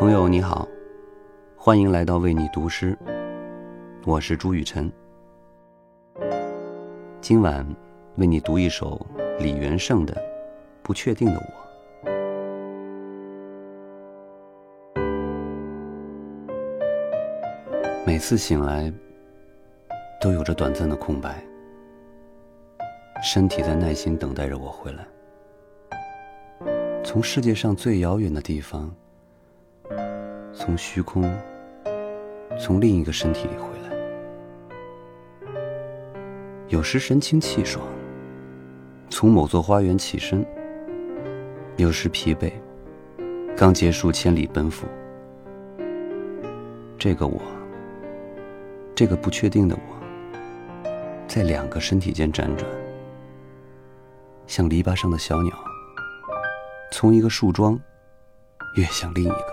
朋友你好，欢迎来到为你读诗，我是朱雨辰。今晚为你读一首李元胜的《不确定的我》。每次醒来，都有着短暂的空白，身体在耐心等待着我回来，从世界上最遥远的地方，从虚空，从另一个身体里回来。有时神清气爽，从某座花园起身；有时疲惫，刚结束千里奔赴。这个我。这个不确定的我，在两个身体间辗转，像篱笆上的小鸟，从一个树桩跃向另一个。